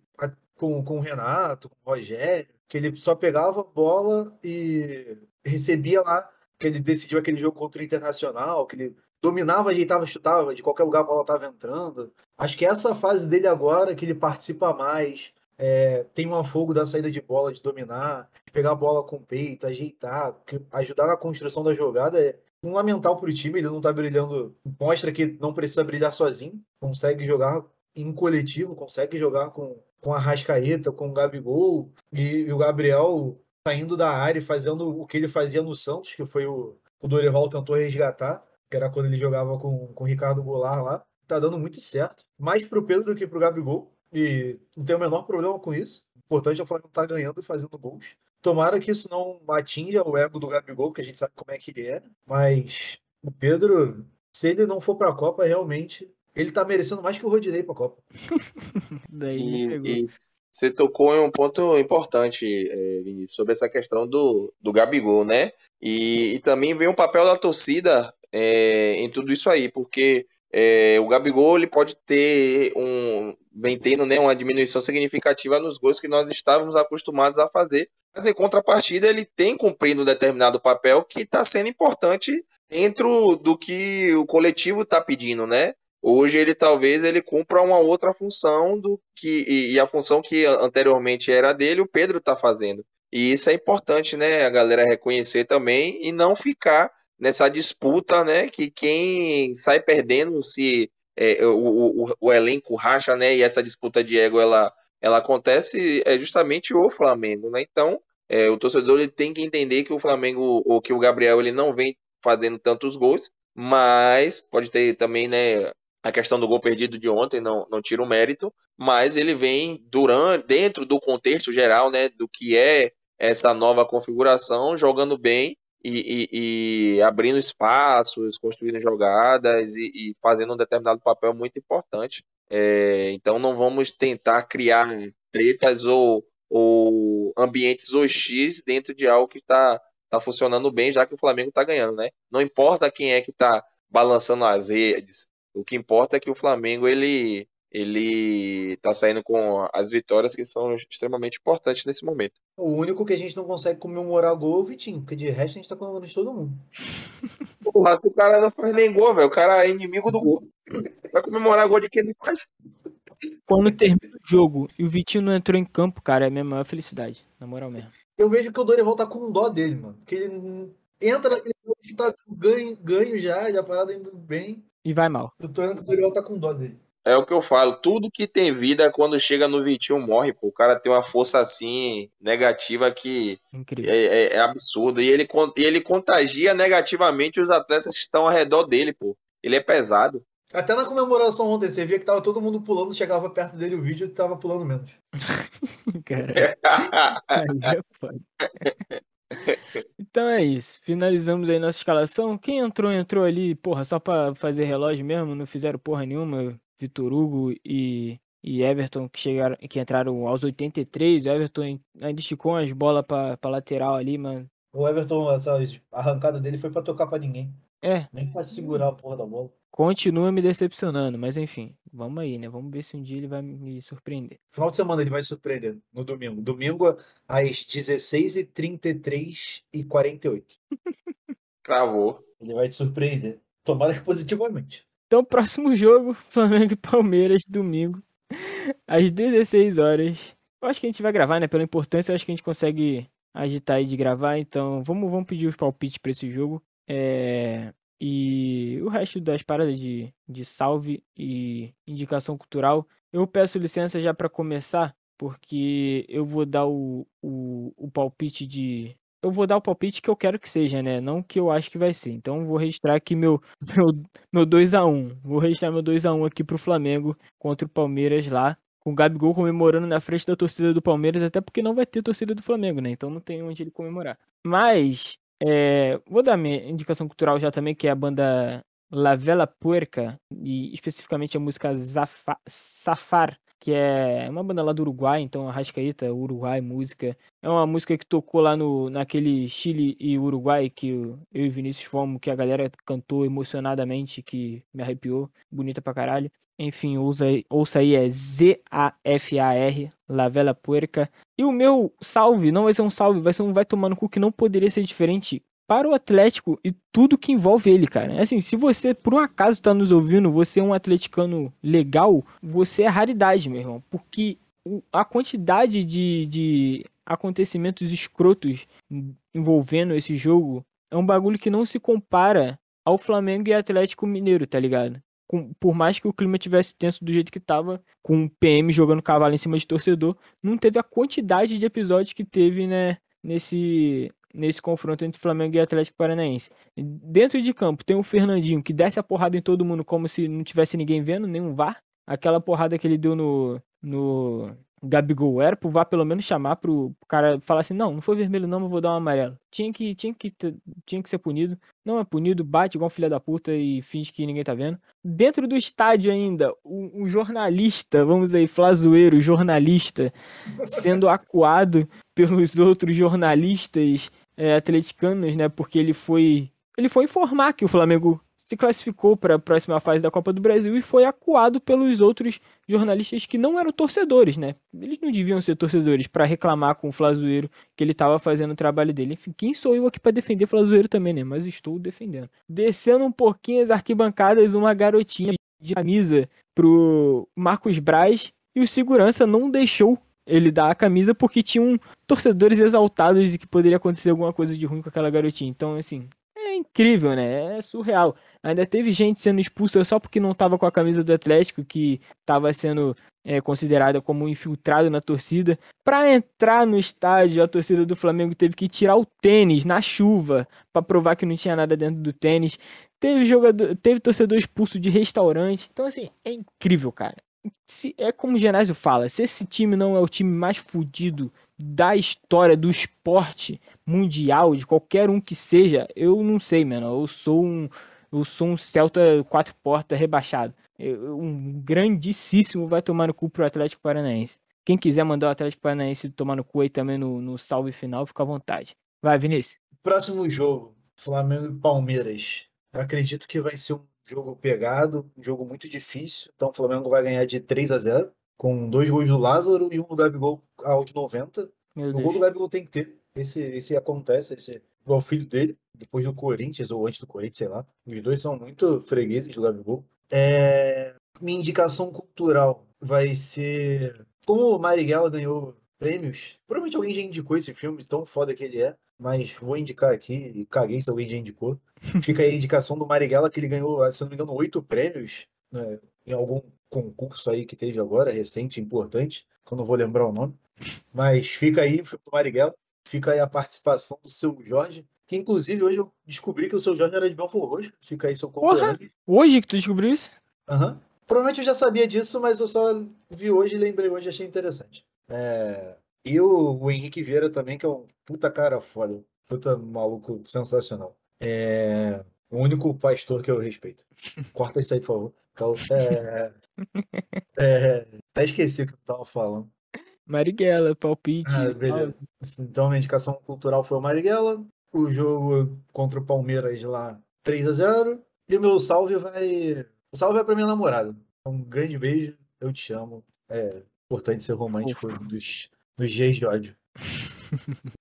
com, com o Renato, com o Rogério, que ele só pegava a bola e recebia lá que ele decidiu aquele jogo contra o Internacional, que ele dominava, ajeitava, chutava, de qualquer lugar a bola estava entrando. Acho que essa fase dele agora, que ele participa mais, é, tem um afogo da saída de bola, de dominar, de pegar a bola com o peito, ajeitar, ajudar na construção da jogada, é fundamental para o time. Ele não está brilhando, mostra que não precisa brilhar sozinho, consegue jogar em coletivo, consegue jogar com, com a Rascaeta, com o Gabigol, e, e o Gabriel saindo da área e fazendo o que ele fazia no Santos, que foi o, o Dorival tentou resgatar, que era quando ele jogava com, com o Ricardo Goulart lá. Tá dando muito certo. Mais pro Pedro do que pro Gabigol. E não tem o menor problema com isso. O importante é o Flamengo estar tá ganhando e fazendo gols. Tomara que isso não atinja o ego do Gabigol, que a gente sabe como é que ele é. Mas o Pedro, se ele não for pra Copa, realmente ele tá merecendo mais que o Rodinei pra Copa. Daí e, e, você tocou em um ponto importante, é, Vinícius, sobre essa questão do, do Gabigol, né? E, e também vem o um papel da torcida é, em tudo isso aí, porque é, o Gabigol ele pode ter um vem tendo né, uma diminuição significativa nos gols que nós estávamos acostumados a fazer, mas em contrapartida ele tem cumprido um determinado papel que está sendo importante dentro do que o coletivo está pedindo, né? Hoje ele talvez ele cumpra uma outra função do que e, e a função que anteriormente era dele, o Pedro está fazendo. E isso é importante, né? A galera reconhecer também e não ficar nessa disputa, né? Que quem sai perdendo se é, o, o, o, elenco racha, né? E essa disputa de ego ela, ela acontece é justamente o Flamengo, né? Então é, o torcedor ele tem que entender que o Flamengo ou que o Gabriel ele não vem fazendo tantos gols, mas pode ter também, né? a questão do gol perdido de ontem não, não tira o mérito, mas ele vem durante, dentro do contexto geral, né, do que é essa nova configuração, jogando bem e, e, e abrindo espaços, construindo jogadas e, e, fazendo um determinado papel muito importante. É, então não vamos tentar criar tretas ou, ou ambientes hostis dentro de algo que está tá funcionando bem, já que o Flamengo está ganhando, né? Não importa quem é que está balançando as redes, o que importa é que o Flamengo ele ele tá saindo com as vitórias que são extremamente importantes nesse momento. O único que a gente não consegue comemorar gol é o Vitinho, porque de resto a gente tá comemorando de todo mundo. Porra, o cara não faz nem gol, velho. O cara é inimigo do gol. Vai comemorar gol de quem não faz. Quando termina o jogo e o Vitinho não entrou em campo, cara, é a minha maior felicidade. Na moral mesmo. Eu vejo que o Dorival tá com dó dele, mano. Porque ele entra naquele jogo que tá ganho, ganho já, já a parada indo bem. E vai mal. Eu tô vendo que o Dorival tá com dó dele. É o que eu falo, tudo que tem vida, quando chega no Vitinho, morre, pô. O cara tem uma força assim, negativa que Incrível. é, é- é absurda. E ele, e ele contagia negativamente os atletas que estão ao redor dele, pô. Ele é pesado. Até na comemoração ontem, você via que tava todo mundo pulando, chegava perto dele o vídeo e tava pulando menos. Cara, aí é foda. Então é isso. Finalizamos aí nossa escalação. Quem entrou, entrou ali, porra, só pra fazer relógio mesmo. Não fizeram porra nenhuma. Vitor Hugo e, e Everton que chegaram, que entraram aos 83. O Everton ainda esticou umas bolas pra, pra lateral ali, mano. O Everton, essa arrancada dele foi pra tocar pra ninguém. É, Nem pra segurar a porra da bola. continua me decepcionando, mas enfim, vamos aí, né? Vamos ver se um dia ele vai me surpreender. Final de semana ele vai surpreender. No domingo. Domingo às 16h33 e 48. Travou. Ele vai te surpreender. Tomara que positivamente. Então, próximo jogo, Flamengo e Palmeiras, domingo, às 16 horas. Eu acho que a gente vai gravar, né? Pela importância, eu acho que a gente consegue agitar aí de gravar. Então, vamos, vamos pedir os palpites para esse jogo. É, E o resto das paradas de, de salve e indicação cultural. Eu peço licença já para começar, porque eu vou dar o, o, o palpite de. Eu vou dar o palpite que eu quero que seja, né? Não que eu acho que vai ser. Então, vou registrar aqui meu, meu, meu 2x1. Vou registrar meu 2x1 aqui pro Flamengo contra o Palmeiras lá. Com o Gabigol comemorando na frente da torcida do Palmeiras, até porque não vai ter torcida do Flamengo, né? Então não tem onde ele comemorar. Mas, é, vou dar minha indicação cultural já também, que é a banda La Vela Puerca, e especificamente a música Zafa- Safar, que é uma banda lá do Uruguai, então Arrascaeta, Uruguai, música. É uma música que tocou lá no, naquele Chile e Uruguai que eu e Vinícius fomos, que a galera cantou emocionadamente, que me arrepiou, bonita pra caralho. Enfim, ouça ouça aí é Z-A-F-A-R, La Vela Puerca. E o meu salve não vai ser um salve, vai ser um vai tomar no cu que não poderia ser diferente para o Atlético e tudo que envolve ele, cara. Assim, se você por um acaso tá nos ouvindo, você é um atleticano legal, você é raridade, meu irmão. Porque a quantidade de, de acontecimentos escrotos envolvendo esse jogo é um bagulho que não se compara ao Flamengo e Atlético Mineiro, tá ligado? Com- por mais que o clima tivesse tenso do jeito que tava, com o PM jogando cavalo em cima de torcedor, não teve a quantidade de episódios que teve, né, nesse, nesse confronto entre Flamengo e Atlético Paranaense. Dentro de campo tem o Fernandinho, que desce a porrada em todo mundo como se não tivesse ninguém vendo, nenhum VAR. Aquela porrada que ele deu no, no Gabigol era pro VAR pelo menos chamar pro cara falar assim, não, não foi vermelho não, mas vou dar um amarelo. Tinha que, tinha que, tinha que ser punido. Não é punido, bate igual um filho da puta e finge que ninguém tá vendo. Dentro do estádio ainda, um, um jornalista, vamos aí, flazoeiro, jornalista, sendo acuado pelos outros jornalistas é, atleticanos, né? Porque ele foi, ele foi informar que o Flamengo se classificou para a próxima fase da Copa do Brasil e foi acuado pelos outros jornalistas que não eram torcedores, né? Eles não deviam ser torcedores para reclamar com o Flazoeiro que ele estava fazendo o trabalho dele. Enfim, quem sou eu aqui para defender Flazoeiro também, né? Mas estou defendendo. Descendo um pouquinho as arquibancadas, uma garotinha de camisa pro Marcos Braz e o segurança não deixou ele dar a camisa porque tinham torcedores exaltados de que poderia acontecer alguma coisa de ruim com aquela garotinha. Então, assim, é incrível, né? É surreal. Ainda teve gente sendo expulsa só porque não tava com a camisa do Atlético, que tava sendo é, considerada como infiltrado na torcida. Pra entrar no estádio, a torcida do Flamengo teve que tirar o tênis na chuva pra provar que não tinha nada dentro do tênis. Teve jogador, teve torcedor expulso de restaurante. Então, assim, é incrível, cara. Se, é como o Genásio fala, se esse time não é o time mais fudido da história do esporte mundial, de qualquer um que seja, eu não sei, mano. Eu sou um, eu sou um Celta quatro portas rebaixado. Eu- um grandíssimo vai tomar no cu pro Atlético Paranaense. Quem quiser mandar o Atlético Paranaense tomar no cu aí também no, no salve final, fica à vontade. Vai, Vinícius. Próximo jogo, Flamengo e Palmeiras. Eu acredito que vai ser um jogo pegado, um jogo muito difícil. Então o Flamengo vai ganhar de 3 a 0 com dois gols do Lázaro e um do Gabigol aos 90. Meu O gol Deus. do Gabigol tem que ter. Esse, esse acontece, esse igual o filho dele, depois do Corinthians ou antes do Corinthians, sei lá. Os dois são muito fregueses do Gabigol. É, minha indicação cultural vai ser. Como o Marighella ganhou prêmios, provavelmente alguém já indicou esse filme, tão foda que ele é, mas vou indicar aqui, e caguei se alguém já indicou. Fica aí a indicação do Marighella, que ele ganhou, se não me engano, oito prêmios né, em algum concurso aí que teve agora, recente, importante, que eu não vou lembrar o nome. Mas fica aí, foi pro Marighella, fica aí a participação do seu Jorge, que inclusive hoje eu descobri que o seu Jorge era de Belfort Roxo, fica aí seu conterrâneo. Hoje que tu descobriu isso? Aham. Provavelmente eu já sabia disso, mas eu só vi hoje e lembrei hoje e achei interessante. É, E o, o Henrique Vieira também, que é um puta cara foda, puta maluco sensacional. É o único pastor que eu respeito. Corta isso aí, por favor. Cal- É, é, até esqueci o que eu tava falando. Marighella, palpite. Ah, beleza. Então, minha indicação cultural foi o Marighella. O jogo contra o Palmeiras lá, 3 a 0 E o meu salve vai. O salve vai pra minha namorada. Um grande beijo, eu te amo. É importante ser romântico dos, dos dias de ódio.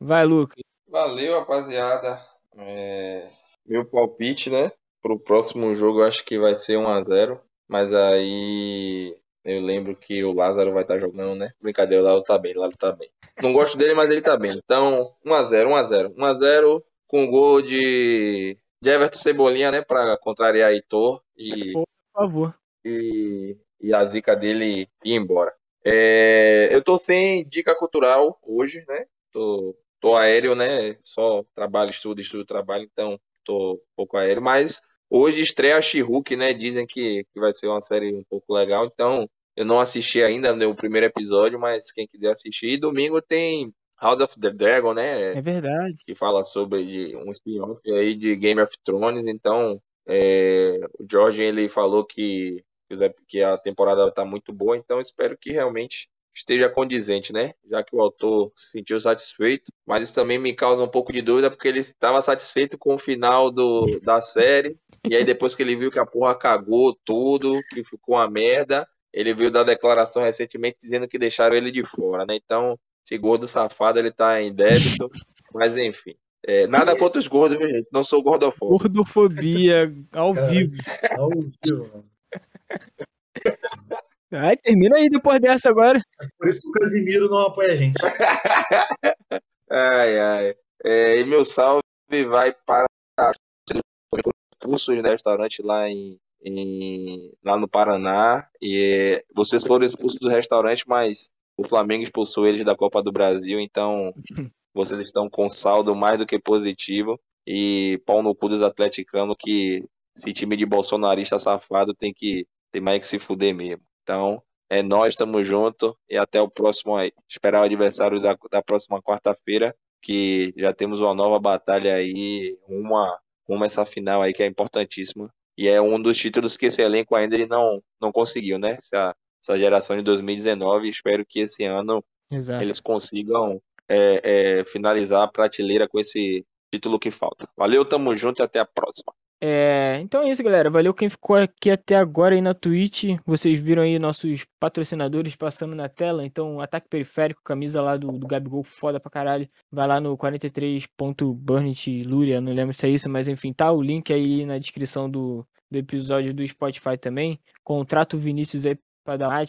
Vai, Lucas. Valeu, rapaziada. É, Meu palpite, né? Pro próximo jogo eu acho que vai ser 1x0. Mas aí eu lembro que o Lázaro vai estar jogando, né? Brincadeira, o Lázaro tá bem, o Lázaro tá bem. Não gosto dele, mas ele tá bem. Então, 1x0, 1x0. 1x0 com gol de, de Everton Cebolinha, né? Pra contrariar Heitor e, Por favor. e, e a zica dele ir embora. É, eu tô sem dica cultural hoje, né? Tô, tô aéreo, né? Só trabalho, estudo, estudo, trabalho, então tô um pouco aéreo. Mas hoje estreia She-Hulk, né? Dizem que, que vai ser uma série um pouco legal, então eu não assisti ainda no primeiro episódio, mas quem quiser assistir. E domingo tem House of the Dragon, né? É verdade. que fala sobre um spin-off aí de Game of Thrones. Então, é, o George ele falou que, que que a temporada está muito boa, então espero que realmente esteja condizente, né? Já que o autor se sentiu satisfeito, mas isso também me causa um pouco de dúvida porque ele estava satisfeito com o final do, da série. E aí depois que ele viu que a porra cagou tudo, que ficou uma merda, ele veio dar declaração recentemente dizendo que deixaram ele de fora, né? Então, esse gordo safado ele tá em débito, mas enfim. É, nada contra os gordos, viu, gente? Não sou gordofóbico. Gordofobia ao vivo. Ao vivo, mano. Ai, termina aí depois dessa agora. Por isso que o Casimiro não apoia a gente. Ai, ai. É, e meu salve vai para expulsos no restaurante lá em, em- lá no Paraná. E é, vocês foram expulsos do restaurante, mas o Flamengo expulsou eles da Copa do Brasil, então vocês estão com saldo mais do que positivo. E pau no cu dos atleticanos que esse time de bolsonarista safado tem que tem mais que se fuder mesmo. Então, é nós, tamo junto e até o próximo aí. Esperar o adversário da, da próxima quarta-feira, que já temos uma nova batalha aí, uma, uma essa final aí que é importantíssima. E é um dos títulos que esse elenco ainda ele não, não conseguiu, né? Essa, essa geração de 2019. Espero que esse ano Exato. eles consigam é, é, finalizar a prateleira com esse título que falta. Valeu, tamo junto e até a próxima. É, então é isso, galera. Valeu quem ficou aqui até agora aí na Twitch. Vocês viram aí nossos patrocinadores passando na tela. Então, ataque periférico, camisa lá do, do Gabigol, foda pra caralho. Vai lá no 43.Burnit Luria, não lembro se é isso, mas enfim, tá o link aí na descrição do, do episódio do Spotify também. Contrato Vinícius aí pra dar.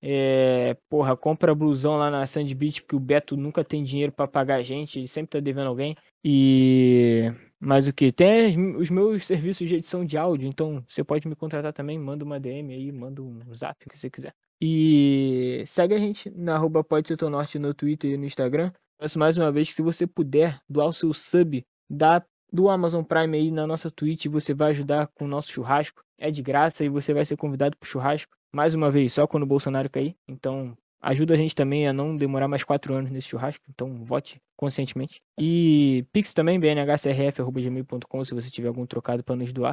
É, porra, compra blusão lá na Sand Beach, porque o Beto nunca tem dinheiro pra pagar a gente, ele sempre tá devendo alguém. E mas o que? Tem os meus serviços de edição de áudio, então você pode me contratar também, manda uma DM aí, manda um zap, o que você quiser. E segue a gente na arroba Norte no Twitter e no Instagram. Peço mais uma vez que se você puder doar o seu sub da, do Amazon Prime aí na nossa Twitch, você vai ajudar com o nosso churrasco. É de graça e você vai ser convidado pro churrasco. Mais uma vez, só quando o Bolsonaro cair. Então, ajuda a gente também a não demorar mais quatro anos nesse churrasco. Então, vote conscientemente. E Pix também, bnhcrf.gmail.com se você tiver algum trocado para nos doar.